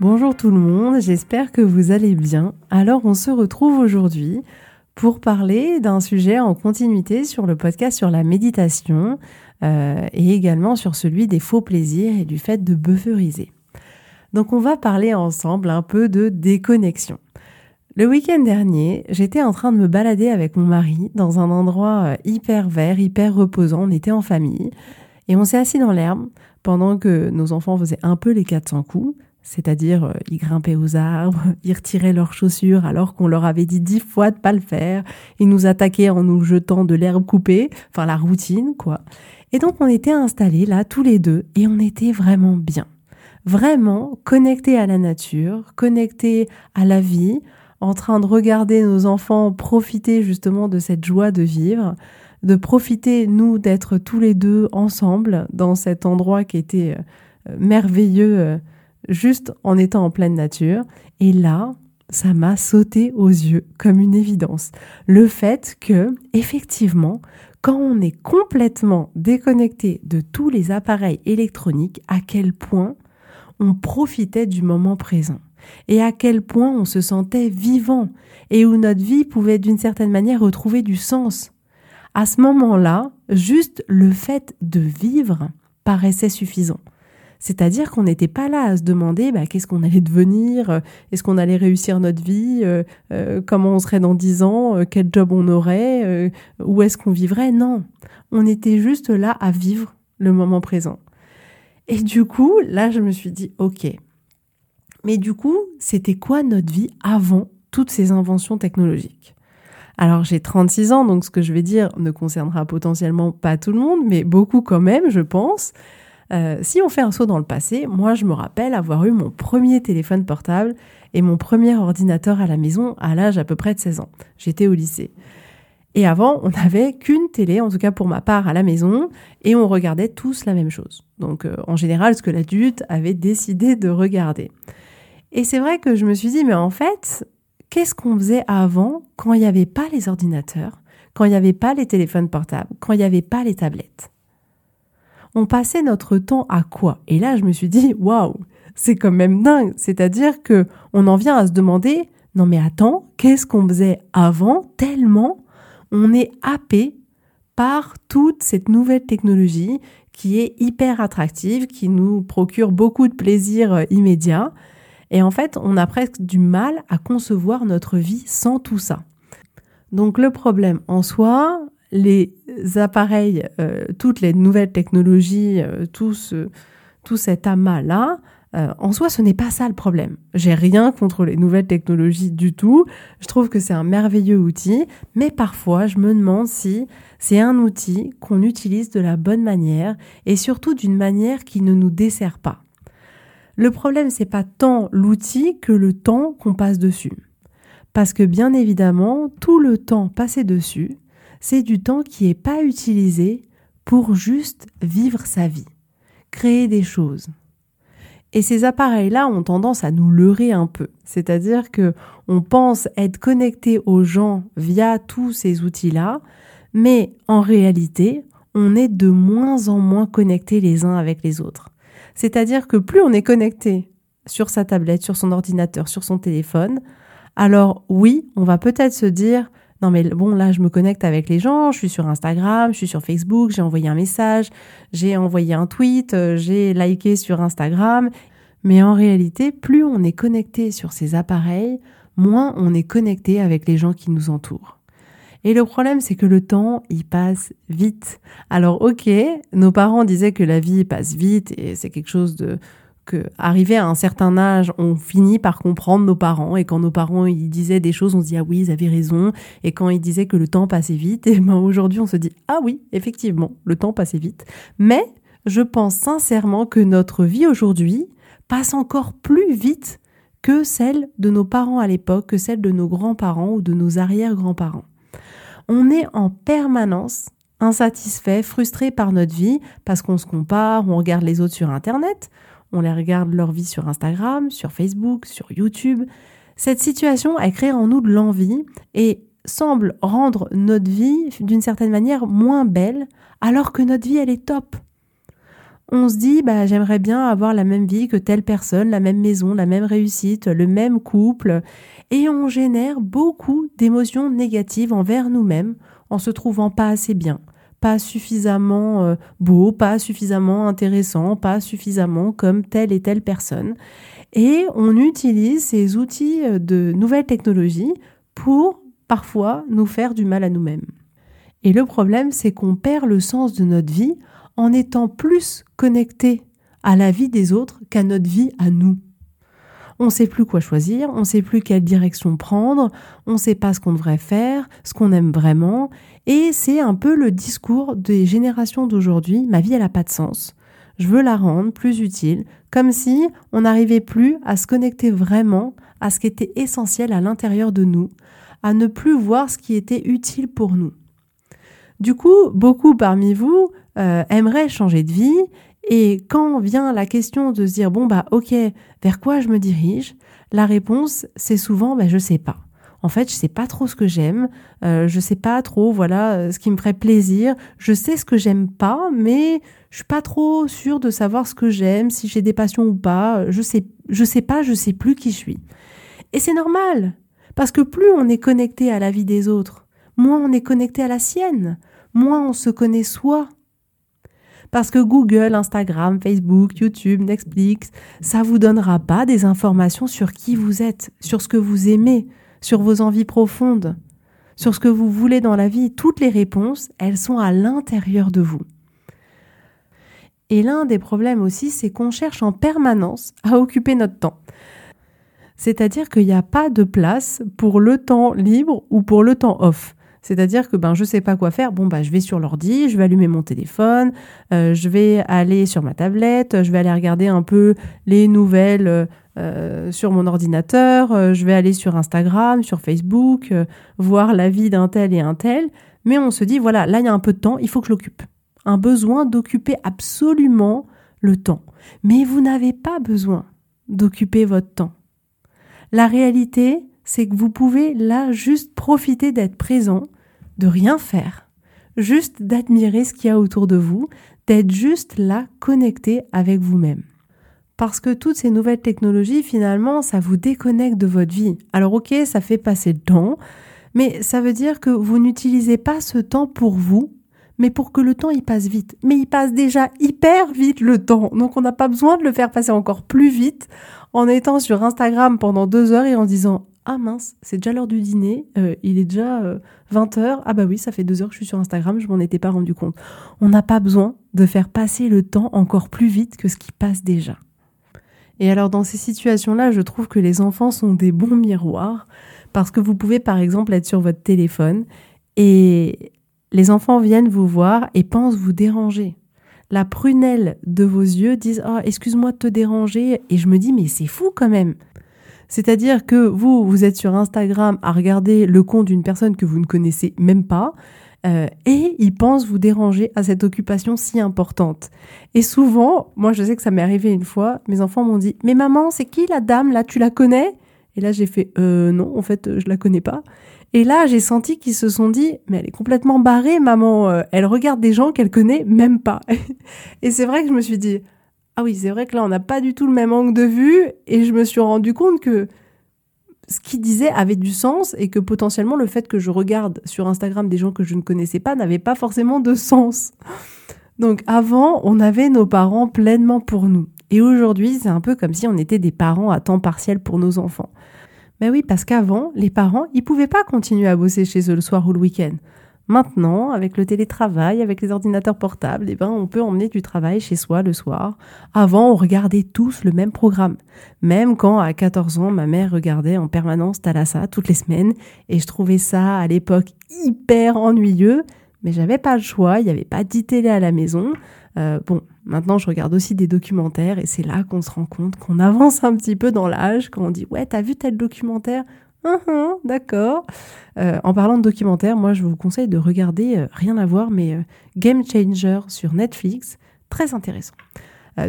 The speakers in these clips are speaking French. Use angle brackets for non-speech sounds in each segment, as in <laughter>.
Bonjour tout le monde, j'espère que vous allez bien. Alors on se retrouve aujourd'hui pour parler d'un sujet en continuité sur le podcast sur la méditation euh, et également sur celui des faux plaisirs et du fait de bufferiser. Donc on va parler ensemble un peu de déconnexion. Le week-end dernier, j'étais en train de me balader avec mon mari dans un endroit euh, hyper vert, hyper reposant. On était en famille et on s'est assis dans l'herbe pendant que nos enfants faisaient un peu les 400 coups c'est-à-dire euh, ils grimpaient aux arbres, <laughs> ils retiraient leurs chaussures alors qu'on leur avait dit dix fois de pas le faire, ils nous attaquaient en nous jetant de l'herbe coupée, enfin la routine quoi. Et donc on était installés là tous les deux et on était vraiment bien, vraiment connectés à la nature, connectés à la vie, en train de regarder nos enfants profiter justement de cette joie de vivre, de profiter nous d'être tous les deux ensemble dans cet endroit qui était euh, merveilleux euh, juste en étant en pleine nature. Et là, ça m'a sauté aux yeux comme une évidence. Le fait que, effectivement, quand on est complètement déconnecté de tous les appareils électroniques, à quel point on profitait du moment présent et à quel point on se sentait vivant et où notre vie pouvait d'une certaine manière retrouver du sens. À ce moment-là, juste le fait de vivre paraissait suffisant. C'est-à-dire qu'on n'était pas là à se demander bah, qu'est-ce qu'on allait devenir, euh, est-ce qu'on allait réussir notre vie, euh, euh, comment on serait dans dix ans, quel job on aurait, où est-ce qu'on vivrait. Non, on était juste là à vivre le moment présent. Et du coup, là, je me suis dit, ok, mais du coup, c'était quoi notre vie avant toutes ces inventions technologiques? Alors j'ai 36 ans, donc ce que je vais dire ne concernera potentiellement pas tout le monde, mais beaucoup quand même, je pense. Euh, si on fait un saut dans le passé, moi je me rappelle avoir eu mon premier téléphone portable et mon premier ordinateur à la maison à l'âge à peu près de 16 ans. J'étais au lycée. Et avant, on n'avait qu'une télé, en tout cas pour ma part, à la maison, et on regardait tous la même chose. Donc euh, en général, ce que l'adulte avait décidé de regarder. Et c'est vrai que je me suis dit, mais en fait, qu'est-ce qu'on faisait avant quand il n'y avait pas les ordinateurs, quand il n'y avait pas les téléphones portables, quand il n'y avait pas les tablettes? On passait notre temps à quoi? Et là, je me suis dit, waouh, c'est quand même dingue. C'est-à-dire que on en vient à se demander, non mais attends, qu'est-ce qu'on faisait avant tellement on est happé par toute cette nouvelle technologie qui est hyper attractive, qui nous procure beaucoup de plaisir euh, immédiat? Et en fait, on a presque du mal à concevoir notre vie sans tout ça. Donc le problème en soi, les appareils, euh, toutes les nouvelles technologies, euh, tout, cet amas-là, euh, en soi, ce n'est pas ça le problème. J'ai rien contre les nouvelles technologies du tout. Je trouve que c'est un merveilleux outil, mais parfois, je me demande si c'est un outil qu'on utilise de la bonne manière et surtout d'une manière qui ne nous dessert pas. Le problème, c'est pas tant l'outil que le temps qu'on passe dessus. Parce que bien évidemment, tout le temps passé dessus, c'est du temps qui n'est pas utilisé pour juste vivre sa vie, créer des choses. Et ces appareils-là ont tendance à nous leurrer un peu. C'est-à-dire que on pense être connecté aux gens via tous ces outils-là, mais en réalité, on est de moins en moins connectés les uns avec les autres. C'est-à-dire que plus on est connecté sur sa tablette, sur son ordinateur, sur son téléphone, alors oui, on va peut-être se dire Non mais bon, là, je me connecte avec les gens, je suis sur Instagram, je suis sur Facebook, j'ai envoyé un message, j'ai envoyé un tweet, euh, j'ai liké sur Instagram. Mais en réalité, plus on est connecté sur ces appareils, moins on est connecté avec les gens qui nous entourent. Et le problème, c'est que le temps, il passe vite. Alors, ok, nos parents disaient que la vie passe vite et c'est quelque chose de, que, arrivé à un certain âge, on finit par comprendre nos parents. Et quand nos parents ils disaient des choses, on se dit ah oui, ils avaient raison. Et quand ils disaient que le temps passait vite, <laughs> et ben aujourd'hui on se dit ah oui, effectivement, le temps passait vite. Mais je pense sincèrement que notre vie aujourd'hui passe encore plus vite que celle de nos parents à l'époque, que celle de nos grands-parents ou de nos arrière-grands-parents. On est en permanence insatisfait, frustré par notre vie parce qu'on se compare, on regarde les autres sur Internet, on les regarde leur vie sur Instagram, sur Facebook, sur YouTube. Cette situation, elle crée en nous de l'envie et semble rendre notre vie d'une certaine manière moins belle alors que notre vie, elle est top. On se dit, bah, j'aimerais bien avoir la même vie que telle personne, la même maison, la même réussite, le même couple. Et on génère beaucoup d'émotions négatives envers nous-mêmes en se trouvant pas assez bien, pas suffisamment euh, beau, pas suffisamment intéressant, pas suffisamment comme telle et telle personne. Et on utilise ces outils euh, de nouvelles technologies pour parfois nous faire du mal à nous-mêmes. Et le problème, c'est qu'on perd le sens de notre vie en étant plus connecté à la vie des autres qu'à notre vie à nous. On ne sait plus quoi choisir, on ne sait plus quelle direction prendre, on ne sait pas ce qu'on devrait faire, ce qu'on aime vraiment, et c'est un peu le discours des générations d'aujourd'hui, ma vie elle n'a pas de sens. Je veux la rendre plus utile, comme si on n'arrivait plus à se connecter vraiment à ce qui était essentiel à l'intérieur de nous, à ne plus voir ce qui était utile pour nous. Du coup, beaucoup parmi vous euh, aimeraient changer de vie et quand vient la question de se dire bon bah ok vers quoi je me dirige, la réponse c'est souvent bah je sais pas. En fait, je sais pas trop ce que j'aime, euh, je sais pas trop voilà euh, ce qui me ferait plaisir. Je sais ce que j'aime pas, mais je suis pas trop sûre de savoir ce que j'aime, si j'ai des passions ou pas. Je sais, je sais pas, je sais plus qui je suis. Et c'est normal, parce que plus on est connecté à la vie des autres, moins on est connecté à la sienne, moins on se connaît soi. Parce que Google, Instagram, Facebook, YouTube, Netflix, ça vous donnera pas des informations sur qui vous êtes, sur ce que vous aimez, sur vos envies profondes, sur ce que vous voulez dans la vie. Toutes les réponses, elles sont à l'intérieur de vous. Et l'un des problèmes aussi, c'est qu'on cherche en permanence à occuper notre temps. C'est-à-dire qu'il n'y a pas de place pour le temps libre ou pour le temps off. C'est-à-dire que ben je sais pas quoi faire, bon bah je vais sur l'ordi, je vais allumer mon téléphone, euh, je vais aller sur ma tablette, je vais aller regarder un peu les nouvelles euh, sur mon ordinateur, euh, je vais aller sur Instagram, sur Facebook, voir la vie d'un tel et un tel, mais on se dit voilà, là il y a un peu de temps, il faut que je l'occupe. Un besoin d'occuper absolument le temps. Mais vous n'avez pas besoin d'occuper votre temps. La réalité, c'est que vous pouvez là juste profiter d'être présent, de rien faire, juste d'admirer ce qu'il y a autour de vous, d'être juste là connecté avec vous-même. Parce que toutes ces nouvelles technologies, finalement, ça vous déconnecte de votre vie. Alors ok, ça fait passer le temps, mais ça veut dire que vous n'utilisez pas ce temps pour vous, mais pour que le temps il passe vite. Mais il passe déjà hyper vite le temps, donc on n'a pas besoin de le faire passer encore plus vite en étant sur Instagram pendant deux heures et en disant ah mince, c'est déjà l'heure du dîner, euh, il est déjà 20h, euh, ah bah oui, ça fait deux heures que je suis sur Instagram, je m'en étais pas rendu compte. On n'a pas besoin de faire passer le temps encore plus vite que ce qui passe déjà. Et alors dans ces situations-là, je trouve que les enfants sont des bons miroirs, parce que vous pouvez par exemple être sur votre téléphone et les enfants viennent vous voir et pensent vous déranger. La prunelle de vos yeux disent oh, excuse-moi de te déranger et je me dis mais c'est fou quand même. C'est-à-dire que vous, vous êtes sur Instagram à regarder le compte d'une personne que vous ne connaissez même pas, euh, et il pense vous déranger à cette occupation si importante. Et souvent, moi je sais que ça m'est arrivé une fois, mes enfants m'ont dit Mais maman, c'est qui la dame là Tu la connais? Et là j'ai fait euh, Non, en fait, je la connais pas. Et là j'ai senti qu'ils se sont dit Mais elle est complètement barrée, maman. Euh, elle regarde des gens qu'elle connaît même pas. <laughs> et c'est vrai que je me suis dit ah oui, c'est vrai que là, on n'a pas du tout le même angle de vue et je me suis rendu compte que ce qu'il disait avait du sens et que potentiellement le fait que je regarde sur Instagram des gens que je ne connaissais pas n'avait pas forcément de sens. Donc avant, on avait nos parents pleinement pour nous. Et aujourd'hui, c'est un peu comme si on était des parents à temps partiel pour nos enfants. Mais oui, parce qu'avant, les parents, ils pouvaient pas continuer à bosser chez eux le soir ou le week-end. Maintenant, avec le télétravail, avec les ordinateurs portables, eh ben, on peut emmener du travail chez soi le soir. Avant, on regardait tous le même programme. Même quand, à 14 ans, ma mère regardait en permanence Thalassa toutes les semaines. Et je trouvais ça, à l'époque, hyper ennuyeux. Mais j'avais pas le choix. Il n'y avait pas dit télé à la maison. Euh, bon, maintenant, je regarde aussi des documentaires. Et c'est là qu'on se rend compte qu'on avance un petit peu dans l'âge. Quand on dit, ouais, t'as vu tel documentaire? Uh-huh, d'accord. Euh, en parlant de documentaire, moi je vous conseille de regarder, euh, rien à voir, mais euh, Game Changer sur Netflix, très intéressant.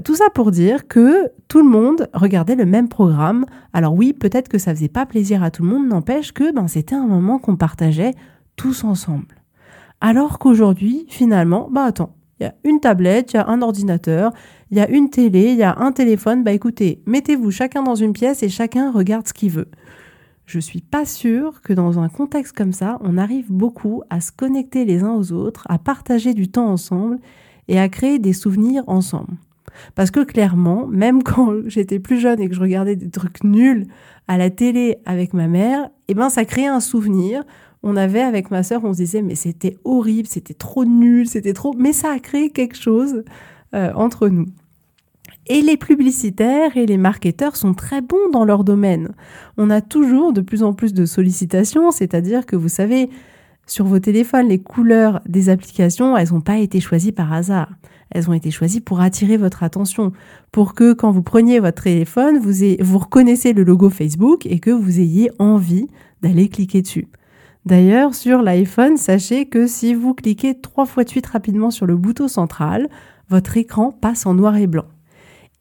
tout ça pour dire que tout le monde regardait le même programme. Alors oui, peut-être que ça faisait pas plaisir à tout le monde, n'empêche que ben, c'était un moment qu'on partageait tous ensemble. Alors qu'aujourd'hui, finalement, bah attends, il y a une tablette, il y a un ordinateur, il y a une télé, il y a un téléphone. Bah écoutez, mettez-vous chacun dans une pièce et chacun regarde ce qu'il veut je suis pas sûre que dans un contexte comme ça, on arrive beaucoup à se connecter les uns aux autres, à partager du temps ensemble et à créer des souvenirs ensemble. Parce que clairement, même <laughs> quand j'étais plus jeune et que je regardais des trucs nuls à la télé avec ma mère, eh ben ça créait un souvenir. On avait avec ma sœur, on se disait mais c'était horrible, c'était trop nul, c'était trop, mais ça a créé quelque chose euh, entre nous. Et les publicitaires et les marketeurs sont très bons dans leur domaine. On a toujours de plus en plus de sollicitations, c'est-à-dire que vous savez, sur vos téléphones, les couleurs des applications, elles n'ont pas été choisies par hasard. Elles ont été choisies pour attirer votre attention, pour que quand vous preniez votre téléphone, vous, vous reconnaissez le logo Facebook et que vous ayez envie d'aller cliquer dessus. D'ailleurs, sur l'iPhone, sachez que si vous cliquez trois fois de suite rapidement sur le bouton central, votre écran passe en noir et blanc.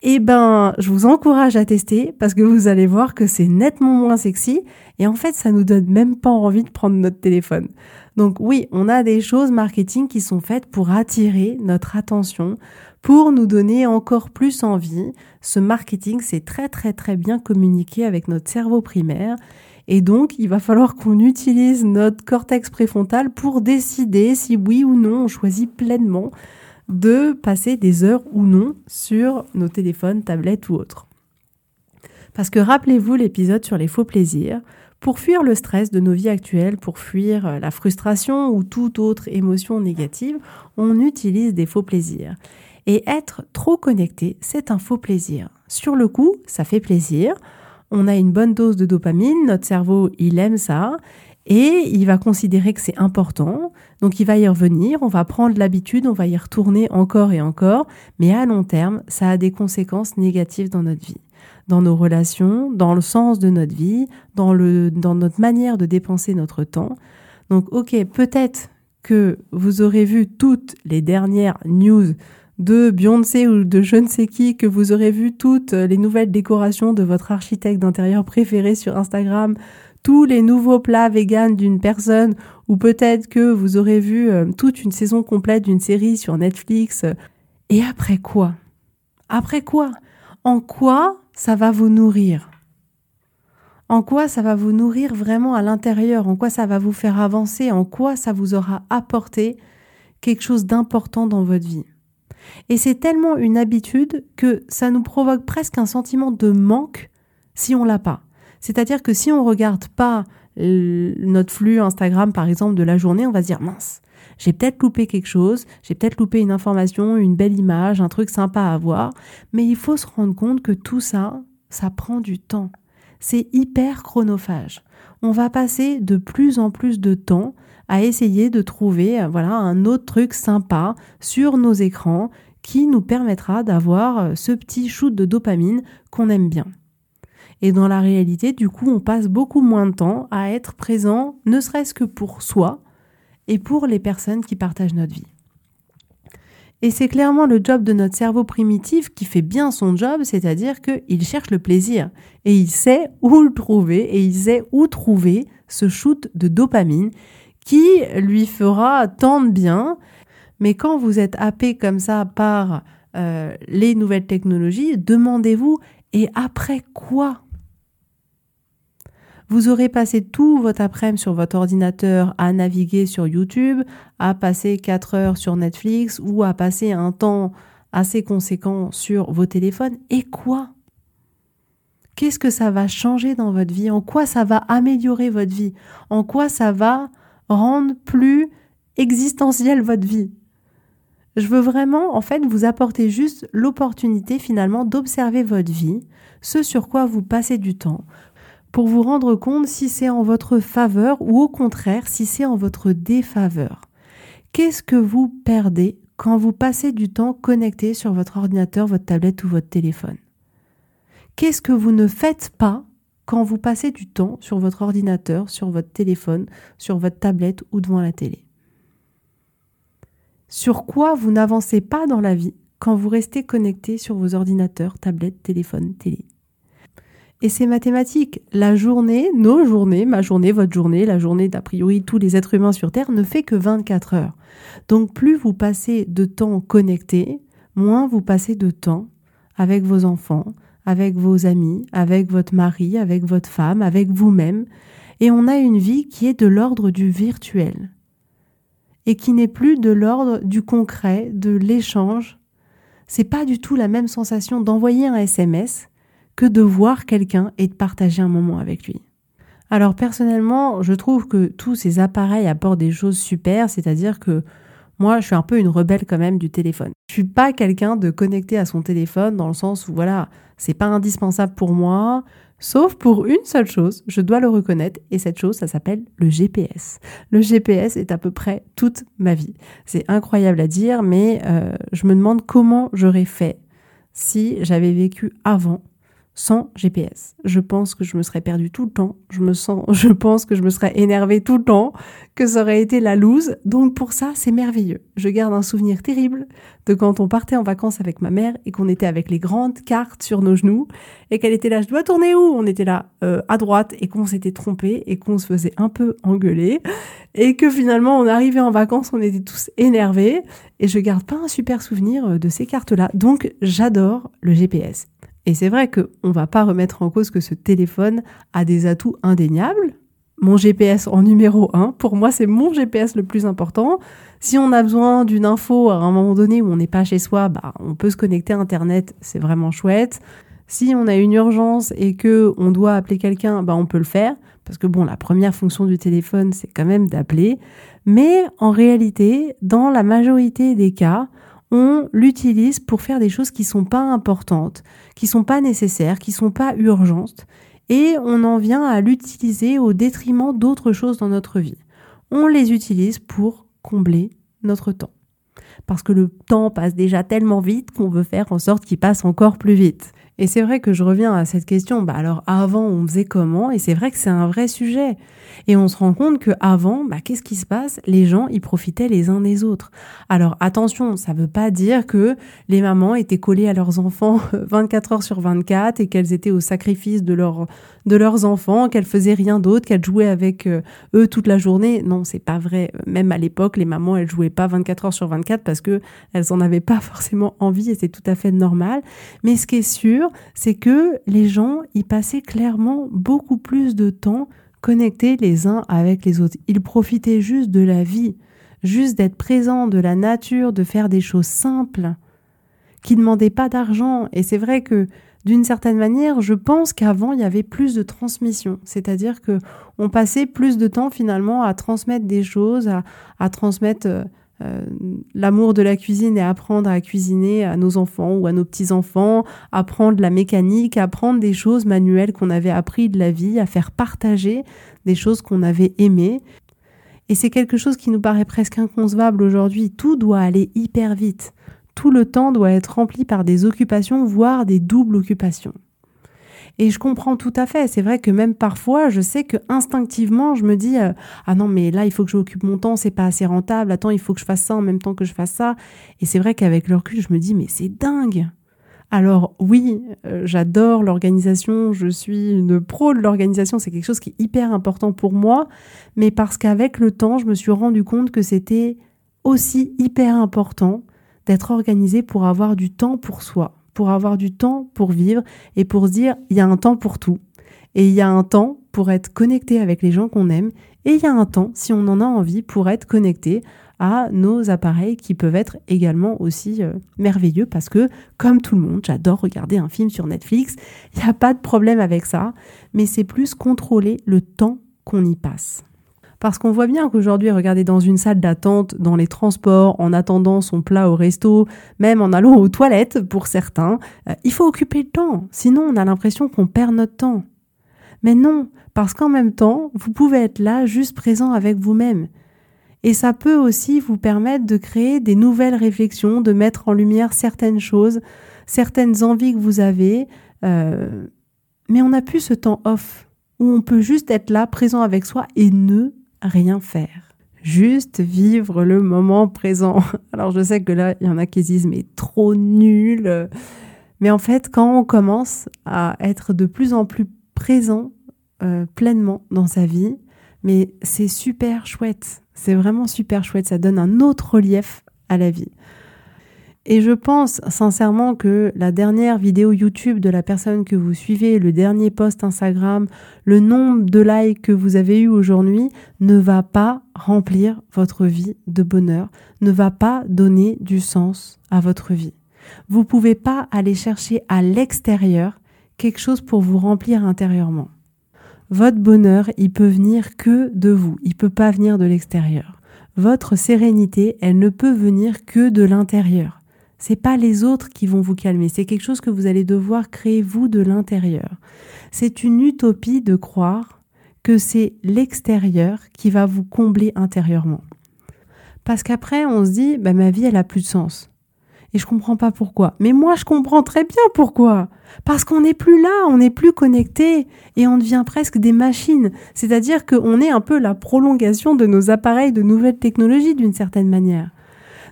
Eh ben, je vous encourage à tester parce que vous allez voir que c'est nettement moins sexy et en fait, ça nous donne même pas envie de prendre notre téléphone. Donc oui, on a des choses marketing qui sont faites pour attirer notre attention, pour nous donner encore plus envie. Ce marketing, c'est très très très bien communiqué avec notre cerveau primaire et donc, il va falloir qu'on utilise notre cortex préfrontal pour décider si oui ou non on choisit pleinement de passer des heures ou non sur nos téléphones, tablettes ou autres. Parce que rappelez-vous l'épisode sur les faux plaisirs. Pour fuir le stress de nos vies actuelles, pour fuir euh, la frustration ou toute autre émotion négative, on utilise des faux plaisirs. Et être trop connecté, c'est un faux plaisir. Sur le coup, ça fait plaisir. On a une bonne dose de dopamine, notre cerveau, il aime ça. Et il va considérer que c'est important, donc il va y revenir, on va prendre l'habitude, on va y retourner encore et encore, mais à long terme, ça a des conséquences négatives dans notre vie, dans nos relations, dans le sens de notre vie, dans, le, dans notre manière de dépenser notre temps. Donc ok, peut-être que vous aurez vu toutes les dernières news de Beyoncé ou de je ne sais qui, que vous aurez vu toutes les nouvelles décorations de votre architecte d'intérieur préféré sur Instagram, tous les nouveaux plats véganes d'une personne, ou peut-être que vous aurez vu euh, toute une saison complète d'une série sur Netflix. Et après quoi? Après quoi? En quoi ça va vous nourrir? En quoi ça va vous nourrir vraiment à l'intérieur? En quoi ça va vous faire avancer? En quoi ça vous aura apporté quelque chose d'important dans votre vie? Et c'est tellement une habitude que ça nous provoque presque un sentiment de manque si on l'a pas. C'est-à-dire que si on regarde pas notre flux Instagram, par exemple, de la journée, on va se dire, mince, j'ai peut-être loupé quelque chose, j'ai peut-être loupé une information, une belle image, un truc sympa à voir, mais il faut se rendre compte que tout ça, ça prend du temps. C'est hyper chronophage. On va passer de plus en plus de temps à essayer de trouver voilà un autre truc sympa sur nos écrans qui nous permettra d'avoir ce petit shoot de dopamine qu'on aime bien. Et dans la réalité, du coup, on passe beaucoup moins de temps à être présent, ne serait-ce que pour soi et pour les personnes qui partagent notre vie. Et c'est clairement le job de notre cerveau primitif qui fait bien son job, c'est-à-dire qu'il cherche le plaisir et il sait où le trouver et il sait où trouver ce shoot de dopamine qui lui fera tant de bien. Mais quand vous êtes happé comme ça par euh, les nouvelles technologies, demandez-vous et après quoi? Vous aurez passé tout votre après-midi sur votre ordinateur à naviguer sur YouTube, à passer 4 heures sur Netflix ou à passer un temps assez conséquent sur vos téléphones. Et quoi? Qu'est-ce que ça va changer dans votre vie? En quoi ça va améliorer votre vie? En quoi ça va rendre plus existentielle votre vie? Je veux vraiment, en fait, vous apporter juste l'opportunité finalement d'observer votre vie, ce sur quoi vous passez du temps, pour vous rendre compte si c'est en votre faveur ou au contraire si c'est en votre défaveur. Qu'est-ce que vous perdez quand vous passez du temps connecté sur votre ordinateur, votre tablette ou votre téléphone? Qu'est-ce que vous ne faites pas quand vous passez du temps sur votre ordinateur, sur votre téléphone, sur votre tablette ou devant la télé? Sur quoi vous n'avancez pas dans la vie quand vous restez connecté sur vos ordinateurs, tablettes, téléphones, télé? Et c'est mathématique. La journée, nos journées, ma journée, votre journée, la journée d'a priori tous les êtres humains sur Terre ne fait que 24 heures. Donc plus vous passez de temps connecté, moins vous passez de temps avec vos enfants, avec vos amis, avec votre mari, avec votre femme, avec vous-même, et on a une vie qui est de l'ordre du virtuel et qui n'est plus de l'ordre du concret, de l'échange. C'est pas du tout la même sensation d'envoyer un SMS que de voir quelqu'un et de partager un moment avec lui. Alors personnellement, je trouve que tous ces appareils apportent des choses super, c'est-à-dire que moi, je suis un peu une rebelle quand même du téléphone. Je suis pas quelqu'un de connecté à son téléphone dans le sens où voilà, c'est pas indispensable pour moi, sauf pour une seule chose, je dois le reconnaître, et cette chose, ça s'appelle le GPS. Le GPS est à peu près toute ma vie. C'est incroyable à dire, mais euh, je me demande comment j'aurais fait si j'avais vécu avant sans GPS. Je pense que je me serais perdu tout le temps. Je me sens, <laughs> je pense que je me serais énervé tout le temps, que ça aurait été la loose. Donc pour ça, c'est merveilleux. Je garde un souvenir terrible de quand on partait en vacances avec ma mère et qu'on était avec les grandes cartes sur nos genoux et qu'elle était là, je dois tourner où? On était là euh, à droite et qu'on s'était trompé et qu'on se faisait un peu engueuler et que finalement on arrivait en vacances, on était tous énervés et je garde pas un super souvenir euh, de ces cartes-là. Donc j'adore le GPS. Et c'est vrai qu'on ne va pas remettre en cause que ce téléphone a des atouts indéniables. Mon GPS en numéro 1, pour moi c'est mon GPS le plus important. Si on a besoin d'une info à un moment donné où on n'est pas chez soi, bah, on peut se connecter à Internet, c'est vraiment chouette. Si on a une urgence et que on doit appeler quelqu'un, bah, on peut le faire. Parce que bon, la première fonction du téléphone, c'est quand même d'appeler. Mais en réalité, dans la majorité des cas, on l'utilise pour faire des choses qui sont pas importantes, qui sont pas nécessaires, qui sont pas urgentes, et on en vient à l'utiliser au détriment d'autres choses dans notre vie. On les utilise pour combler notre temps. Parce que le temps passe déjà tellement vite qu'on veut faire en sorte qu'il passe encore plus vite. Et c'est vrai que je reviens à cette question, bah alors avant on faisait comment? Et c'est vrai que c'est un vrai sujet. Et on se rend compte que avant, bah qu'est-ce qui se passe? Les gens y profitaient les uns des autres. Alors attention, ça veut pas dire que les mamans étaient collées à leurs enfants <laughs> 24 heures sur 24 et qu'elles étaient au sacrifice de leurs de leurs enfants, qu'elles faisaient rien d'autre, qu'elles jouaient avec euh, eux toute la journée. Non, c'est pas vrai. Même à l'époque, les mamans elles jouaient pas 24 heures sur 24 parce que elles en avaient pas <laughs> forcément envie et c'est tout à fait normal. Mais ce qui est sûr c'est que les gens y passaient clairement beaucoup plus de temps connectés les uns avec les autres. Ils profitaient juste de la vie, juste d'être présents, de la nature, de faire des choses simples, qui demandaient pas d'argent. Et c'est vrai que d'une certaine manière, je pense qu'avant il y avait plus de transmission, c'est-à-dire que on passait plus de temps finalement à transmettre des choses, à, transmettre euh, euh, l'amour de la cuisine et apprendre à cuisiner à nos enfants ou à nos petits-enfants, apprendre la mécanique, apprendre des choses manuelles qu'on avait appris de la vie, à faire partager des choses qu'on avait aimées. Et c'est quelque chose qui nous paraît presque inconcevable aujourd'hui. Tout doit aller hyper vite. Tout le temps doit être rempli par des occupations, voire des doubles occupations. Et je comprends tout à fait. C'est vrai que même parfois, je sais que instinctivement, je me dis euh, ah non mais là il faut que j'occupe mon temps, c'est pas assez rentable. Attends, il faut que je fasse ça en même temps que je fasse ça. Et c'est vrai qu'avec le recul, je me dis mais c'est dingue. Alors oui, euh, j'adore l'organisation, je suis une pro de l'organisation, c'est quelque chose qui est hyper important pour moi, mais parce qu'avec le temps, je me suis rendu compte que c'était aussi hyper important d'être organisé pour avoir du temps pour soi pour avoir du temps pour vivre et pour se dire il y a un temps pour tout. Et il y a un temps pour être connecté avec les gens qu'on aime. Et il y a un temps, si on en a envie, pour être connecté à nos appareils qui peuvent être également aussi euh, merveilleux parce que, comme tout le monde, j'adore regarder un film sur Netflix. Il n'y a pas de problème avec ça, mais c'est plus contrôler le temps qu'on y passe. Parce qu'on voit bien qu'aujourd'hui, regarder dans une salle d'attente, dans les transports, en attendant son plat au resto, même en allant aux toilettes pour certains, euh, il faut occuper le temps. Sinon, on a l'impression qu'on perd notre temps. Mais non, parce qu'en même temps, vous pouvez être là, juste présent avec vous-même. Et ça peut aussi vous permettre de créer des nouvelles réflexions, de mettre en lumière certaines choses, certaines envies que vous avez. Euh, mais on n'a plus ce temps off où on peut juste être là, présent avec soi et ne rien faire. Juste vivre le moment présent. <laughs> Alors je sais que là, il y en a qui disent mais trop nul. Mais en fait, quand on commence à être de plus en plus présent euh, pleinement dans sa vie, mais c'est super chouette. C'est vraiment super chouette. Ça donne un autre relief à la vie. Et je pense sincèrement que la dernière vidéo YouTube de la personne que vous suivez, le dernier post Instagram, le nombre de likes que vous avez eu aujourd'hui ne va pas remplir votre vie de bonheur, ne va pas donner du sens à votre vie. Vous pouvez pas aller chercher à l'extérieur quelque chose pour vous remplir intérieurement. Votre bonheur, il peut venir que de vous, il peut pas venir de l'extérieur. Votre sérénité, elle ne peut venir que de l'intérieur. C'est pas les autres qui vont vous calmer, c'est quelque chose que vous allez devoir créer vous de l'intérieur. C'est une utopie de croire que c'est l'extérieur qui va vous combler intérieurement. Parce qu'après, on se dit, bah, ma vie, elle a plus de sens et je comprends pas pourquoi. Mais moi, je comprends très bien pourquoi. Parce qu'on n'est plus là, on n'est plus connecté et on devient presque des machines. C'est-à-dire qu'on est un peu la prolongation de nos appareils de nouvelles technologies d'une certaine manière.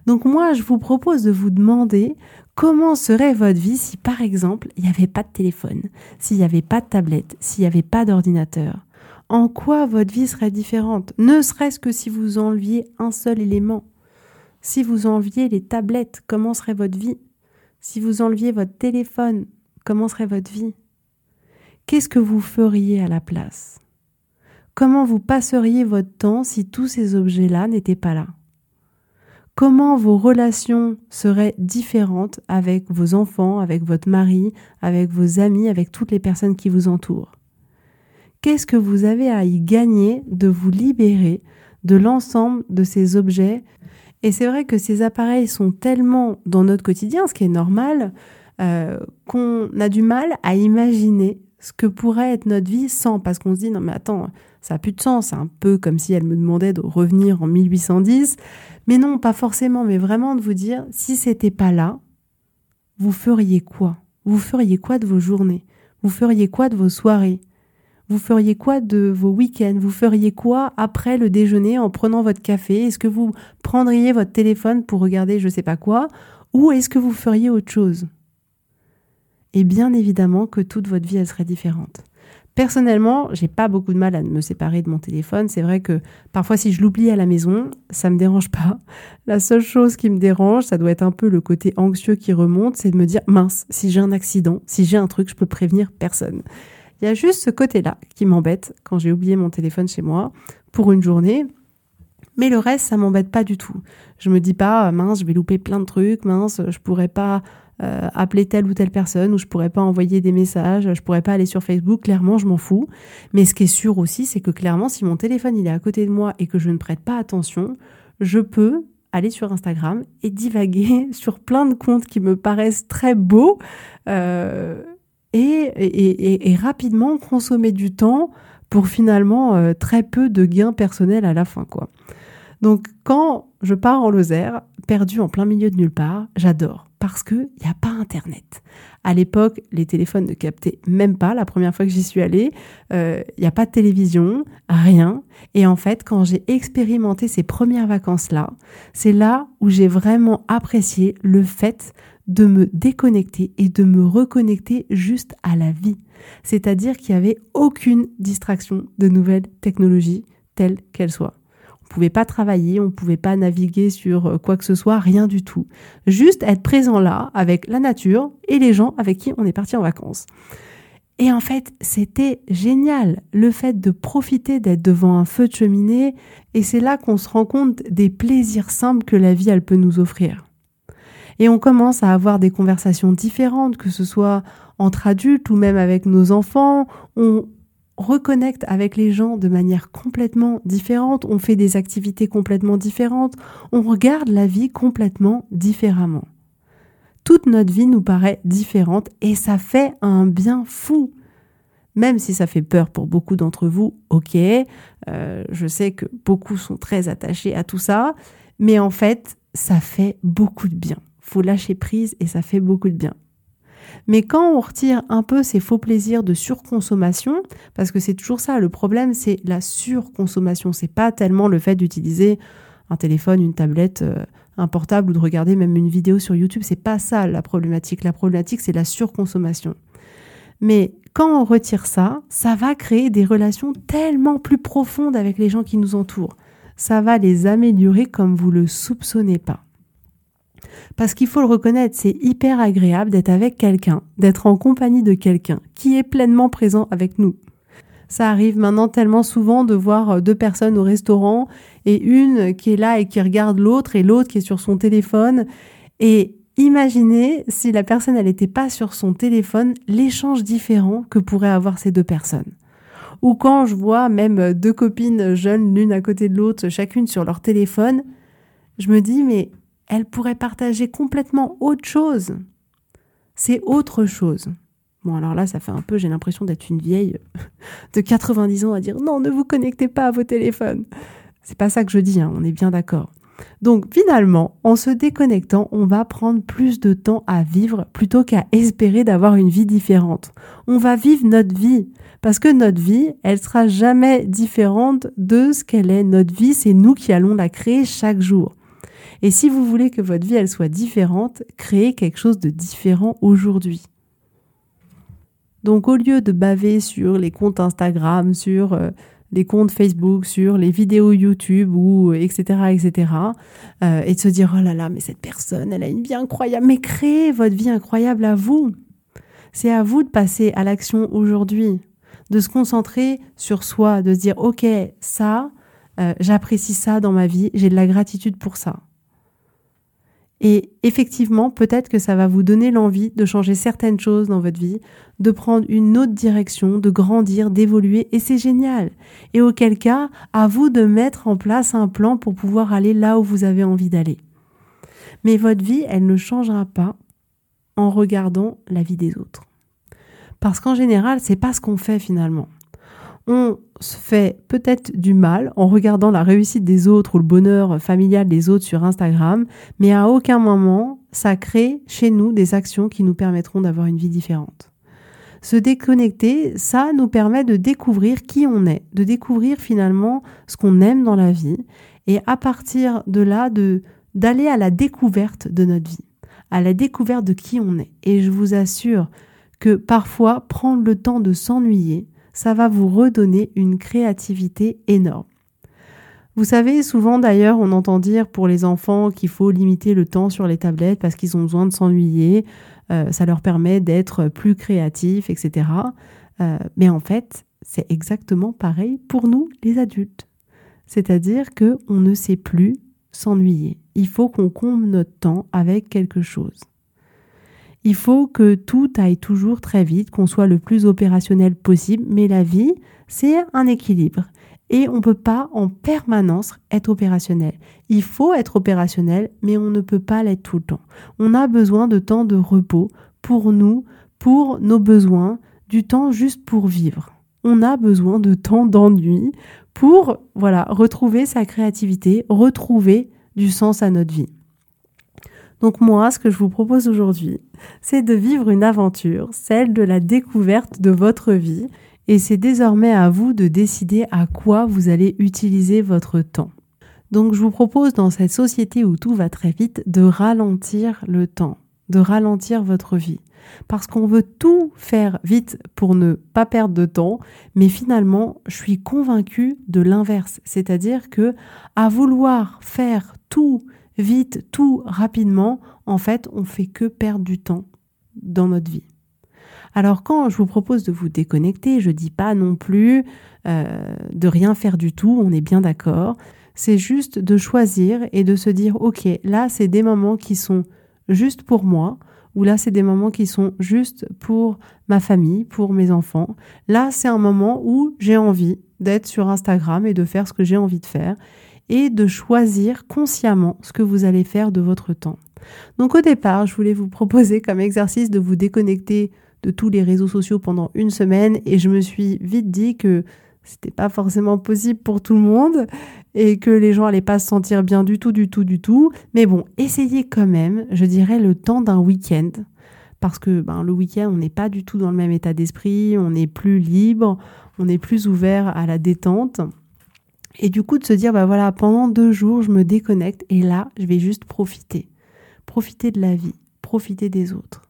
Donc moi, je vous propose de vous demander comment serait votre vie si, par exemple, il n'y avait pas de téléphone, s'il n'y avait pas de tablette, s'il n'y avait pas d'ordinateur. En quoi votre vie serait différente? Ne serait-ce que si vous enleviez un seul élément. Si vous enleviez les tablettes, comment serait votre vie? Si vous enleviez votre téléphone, comment serait votre vie? Qu'est-ce que vous feriez à la place? Comment vous passeriez votre temps si tous ces objets-là n'étaient pas là? Comment vos relations seraient différentes avec vos enfants, avec votre mari, avec vos amis, avec toutes les personnes qui vous entourent? Qu'est-ce que vous avez à y gagner de vous libérer de l'ensemble de ces objets? Et c'est vrai que ces appareils sont tellement dans notre quotidien, ce qui est normal, euh, qu'on a du mal à imaginer ce que pourrait être notre vie sans, parce qu'on se dit non mais attends, ça n'a plus de sens, c'est un peu comme si elle me demandait de revenir en 1810, mais non, pas forcément, mais vraiment de vous dire, si c'était pas là, vous feriez quoi? Vous feriez quoi de vos journées? Vous feriez quoi de vos soirées? Vous feriez quoi de vos week-ends? Vous feriez quoi après le déjeuner en prenant votre café? Est-ce que vous prendriez votre téléphone pour regarder je sais pas quoi? Ou est-ce que vous feriez autre chose? Et bien évidemment que toute votre vie elle serait différente. Personnellement, j'ai pas beaucoup de mal à me séparer de mon téléphone. C'est vrai que parfois, si je l'oublie à la maison, ça me dérange pas. La seule chose qui me dérange, ça doit être un peu le côté anxieux qui remonte, c'est de me dire mince, si j'ai un accident, si j'ai un truc, je peux prévenir personne. Il y a juste ce côté-là qui m'embête quand j'ai oublié mon téléphone chez moi pour une journée. Mais le reste, ça m'embête pas du tout. Je me dis pas, mince, je vais louper plein de trucs, mince, je pourrais pas euh, appeler telle ou telle personne, ou je pourrais pas envoyer des messages, je pourrais pas aller sur Facebook. Clairement, je m'en fous. Mais ce qui est sûr aussi, c'est que clairement, si mon téléphone il est à côté de moi et que je ne prête pas attention, je peux aller sur Instagram et divaguer <laughs> sur plein de comptes qui me paraissent très beaux. Euh, et, rapidement consommer du temps pour finalement euh, très peu de gains personnels à la fin, quoi. Donc, quand je pars en Lozère, perdu en plein milieu de nulle part, j'adore parce qu'il n'y a pas Internet. À l'époque, les téléphones ne captaient même pas. La première fois que j'y suis allée, euh, il n'y a pas de télévision, rien. Et en fait, quand j'ai expérimenté ces premières vacances-là, c'est là où j'ai vraiment apprécié le fait de me déconnecter et de me reconnecter juste à la vie. C'est-à-dire qu'il n'y avait aucune distraction de nouvelles technologies, telles qu'elles soient. On pouvait pas travailler, on pouvait pas naviguer sur euh, quoi que ce soit, rien du tout. Juste être présent là avec la nature et les gens avec qui on est parti en vacances. Et en fait, c'était génial, le fait de profiter d'être devant un feu de cheminée, et c'est là qu'on se rend compte des plaisirs simples que la vie, elle peut nous offrir. Et on commence à avoir des conversations différentes, que ce soit entre adultes ou même avec nos enfants. Reconnecte avec les gens de manière complètement différente, on fait des activités complètement différentes, on regarde la vie complètement différemment toute notre vie nous paraît différente et ça fait un bien fou. Même si ça fait peur pour beaucoup d'entre vous, ok, euh, je sais que beaucoup sont très attachés à tout ça, mais en fait, ça fait beaucoup de bien. Faut lâcher prise et ça fait beaucoup de bien. Mais quand on retire un peu ces faux plaisirs de surconsommation, parce que c'est toujours ça, le problème c'est la surconsommation, c'est pas tellement le fait d'utiliser un téléphone, une tablette, euh, un portable ou de regarder même une vidéo sur YouTube. C'est pas ça la problématique. La problématique, c'est la surconsommation. Mais quand on retire ça, ça va créer des relations tellement plus profondes avec les gens qui nous entourent. Ça va les améliorer comme vous le soupçonnez pas. Parce qu'il faut le reconnaître, c'est hyper agréable d'être avec quelqu'un, d'être en compagnie de quelqu'un qui est pleinement présent avec nous. Ça arrive maintenant tellement souvent de voir euh, deux personnes au restaurant et une qui est là et qui regarde l'autre et l'autre qui est sur son téléphone. Et imaginez si la personne n'était pas sur son téléphone, l'échange différent que pourraient avoir ces deux personnes. Ou quand je vois même deux copines jeunes l'une à côté de l'autre, chacune sur leur téléphone, je me dis mais elles pourraient partager complètement autre chose. C'est autre chose. Bon, alors là, ça fait un peu, j'ai l'impression d'être une vieille <laughs> de 90 ans à dire non, ne vous connectez pas à vos téléphones. C'est pas ça que je dis, hein, on est bien d'accord. Donc finalement, en se déconnectant, on va prendre plus de temps à vivre plutôt qu'à espérer d'avoir une vie différente. On va vivre notre vie parce que notre vie, elle sera jamais différente de ce qu'elle est. Notre vie, c'est nous qui allons la créer chaque jour. Et si vous voulez que votre vie, elle soit différente, créez quelque chose de différent aujourd'hui. Donc au lieu de baver sur les comptes Instagram, sur euh, les comptes Facebook, sur les vidéos YouTube ou etc euh, etc euh, et de se dire oh là là mais cette personne elle a une vie incroyable mais créez votre vie incroyable à vous. C'est à vous de passer à l'action aujourd'hui, de se concentrer sur soi, de se dire ok ça j'apprécie ça dans ma vie, j'ai de la gratitude pour ça. Et effectivement, peut-être que ça va vous donner l'envie de changer certaines choses dans votre vie, de prendre une autre direction, de grandir, d'évoluer, et c'est génial. Et auquel cas, à vous de mettre en place un plan pour pouvoir aller là où vous avez envie d'aller. Mais votre vie, elle ne changera pas en regardant la vie des autres. Parce qu'en général, c'est pas ce qu'on fait finalement on se fait peut-être du mal en regardant la réussite des autres ou le bonheur familial des autres sur Instagram, mais à aucun moment ça crée chez nous des actions qui nous permettront d'avoir une vie différente. Se déconnecter, ça nous permet de découvrir qui on est, de découvrir finalement ce qu'on aime dans la vie et à partir de là de d'aller à la découverte de notre vie, à la découverte de qui on est. Et je vous assure que parfois prendre le temps de s'ennuyer, ça va vous redonner une créativité énorme. Vous savez, souvent d'ailleurs, on entend dire pour les enfants qu'il faut limiter le temps sur les tablettes parce qu'ils ont besoin de s'ennuyer, euh, ça leur permet d'être plus créatifs, etc. Euh, mais en fait, c'est exactement pareil pour nous, les adultes. C'est-à-dire que on ne sait plus s'ennuyer. Il faut qu'on comble notre temps avec quelque chose. Il faut que tout aille toujours très vite, qu'on soit le plus opérationnel possible, mais la vie, c'est un équilibre. Et on ne peut pas en permanence être opérationnel. Il faut être opérationnel, mais on ne peut pas l'être tout le temps. On a besoin de temps de repos pour nous, pour nos besoins, du temps juste pour vivre. On a besoin de temps d'ennui pour, voilà, retrouver sa créativité, retrouver du sens à notre vie. Donc moi, ce que je vous propose aujourd'hui, c'est de vivre une aventure, celle de la découverte de votre vie, et c'est désormais à vous de décider à quoi vous allez utiliser votre temps. Donc je vous propose dans cette société où tout va très vite de ralentir le temps, de ralentir votre vie. Parce qu'on veut tout faire vite pour ne pas perdre de temps, mais finalement, je suis convaincue de l'inverse. C'est-à-dire que à vouloir faire tout vite, tout rapidement, en fait, on fait que perdre du temps dans notre vie. Alors quand je vous propose de vous déconnecter, je dis pas non plus euh, de rien faire du tout, on est bien d'accord. C'est juste de choisir et de se dire, ok, là c'est des moments qui sont juste pour moi, ou là c'est des moments qui sont juste pour ma famille, pour mes enfants. Là c'est un moment où j'ai envie d'être sur Instagram et de faire ce que j'ai envie de faire et de choisir consciemment ce que vous allez faire de votre temps. Donc au départ, je voulais vous proposer comme exercice de vous déconnecter de tous les réseaux sociaux pendant une semaine et je me suis vite dit que c'était pas forcément possible pour tout le monde et que les gens allaient pas se sentir bien du tout, du tout, du tout. Mais bon, essayez quand même, je dirais, le temps d'un week-end. Parce que ben, le week-end, on n'est pas du tout dans le même état d'esprit, on est plus libre, on est plus ouvert à la détente. Et du coup, de se dire, bah voilà, pendant deux jours, je me déconnecte et là, je vais juste profiter. Profiter de la vie, profiter des autres.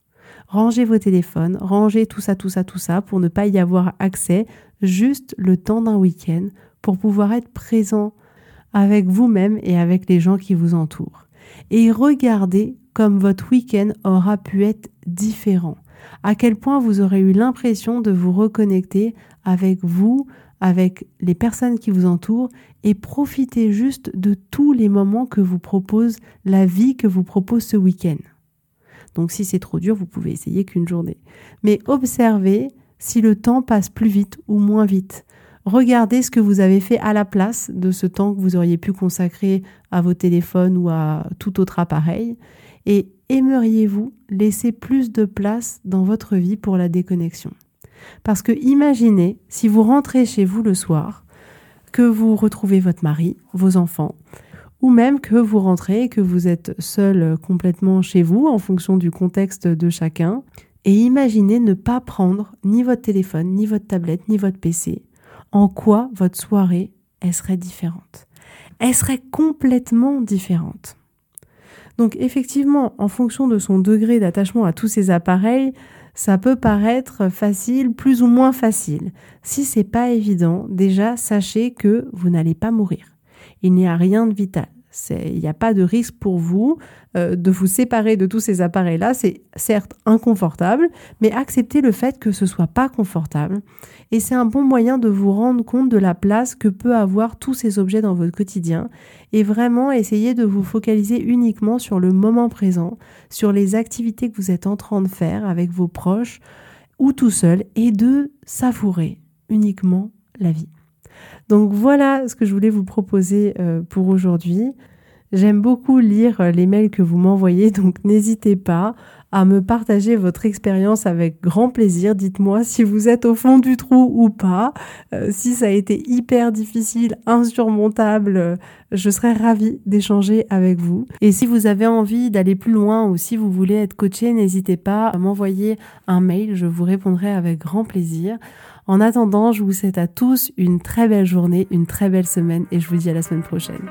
Rangez vos téléphones, rangez tout ça, tout ça, tout ça pour ne pas y avoir accès juste le temps d'un week-end pour pouvoir être présent avec vous-même et avec les gens qui vous entourent. Et regardez comme votre week-end aura pu être différent. À quel point vous aurez eu l'impression de vous reconnecter avec vous, avec les personnes qui vous entourent et profitez juste de tous les moments que vous propose la vie que vous propose ce week-end. Donc si c'est trop dur, vous pouvez essayer qu'une journée. Mais observez si le temps passe plus vite ou moins vite. Regardez ce que vous avez fait à la place de ce temps que vous auriez pu consacrer à vos téléphones ou à tout autre appareil et aimeriez-vous laisser plus de place dans votre vie pour la déconnexion? Parce que imaginez si vous rentrez chez vous le soir, que vous retrouvez votre mari, vos enfants, ou même que vous rentrez et que vous êtes seul complètement chez vous en fonction du contexte de chacun. Et imaginez ne pas prendre ni votre téléphone, ni votre tablette, ni votre PC. En quoi votre soirée, serait différente? Elle serait complètement différente. Donc effectivement, en fonction de son degré d'attachement à tous ces appareils, ça peut paraître facile, plus ou moins facile. Si c'est pas évident, déjà sachez que vous n'allez pas mourir. Il n'y a rien de vital. Il n'y a pas de risque pour vous euh, de vous séparer de tous ces appareils-là. C'est certes inconfortable, mais acceptez le fait que ce soit pas confortable. Et c'est un bon moyen de vous rendre compte de la place que peut avoir tous ces objets dans votre quotidien et vraiment essayer de vous focaliser uniquement sur le moment présent, sur les activités que vous êtes en train de faire avec vos proches ou tout seul et de savourer uniquement la vie. Donc voilà ce que je voulais vous proposer euh, pour aujourd'hui. J'aime beaucoup lire euh, les mails que vous m'envoyez, <laughs> donc n'hésitez pas à me partager votre expérience avec grand plaisir. Dites-moi si vous êtes au fond du trou ou pas, euh, si ça a été hyper difficile, insurmontable, je serais ravie d'échanger avec vous. Et si vous avez envie d'aller plus loin ou si vous voulez être coaché, n'hésitez pas à m'envoyer un mail, je vous répondrai avec grand plaisir. En attendant, je vous souhaite à tous une très belle journée, une très belle semaine et je vous dis à la semaine prochaine.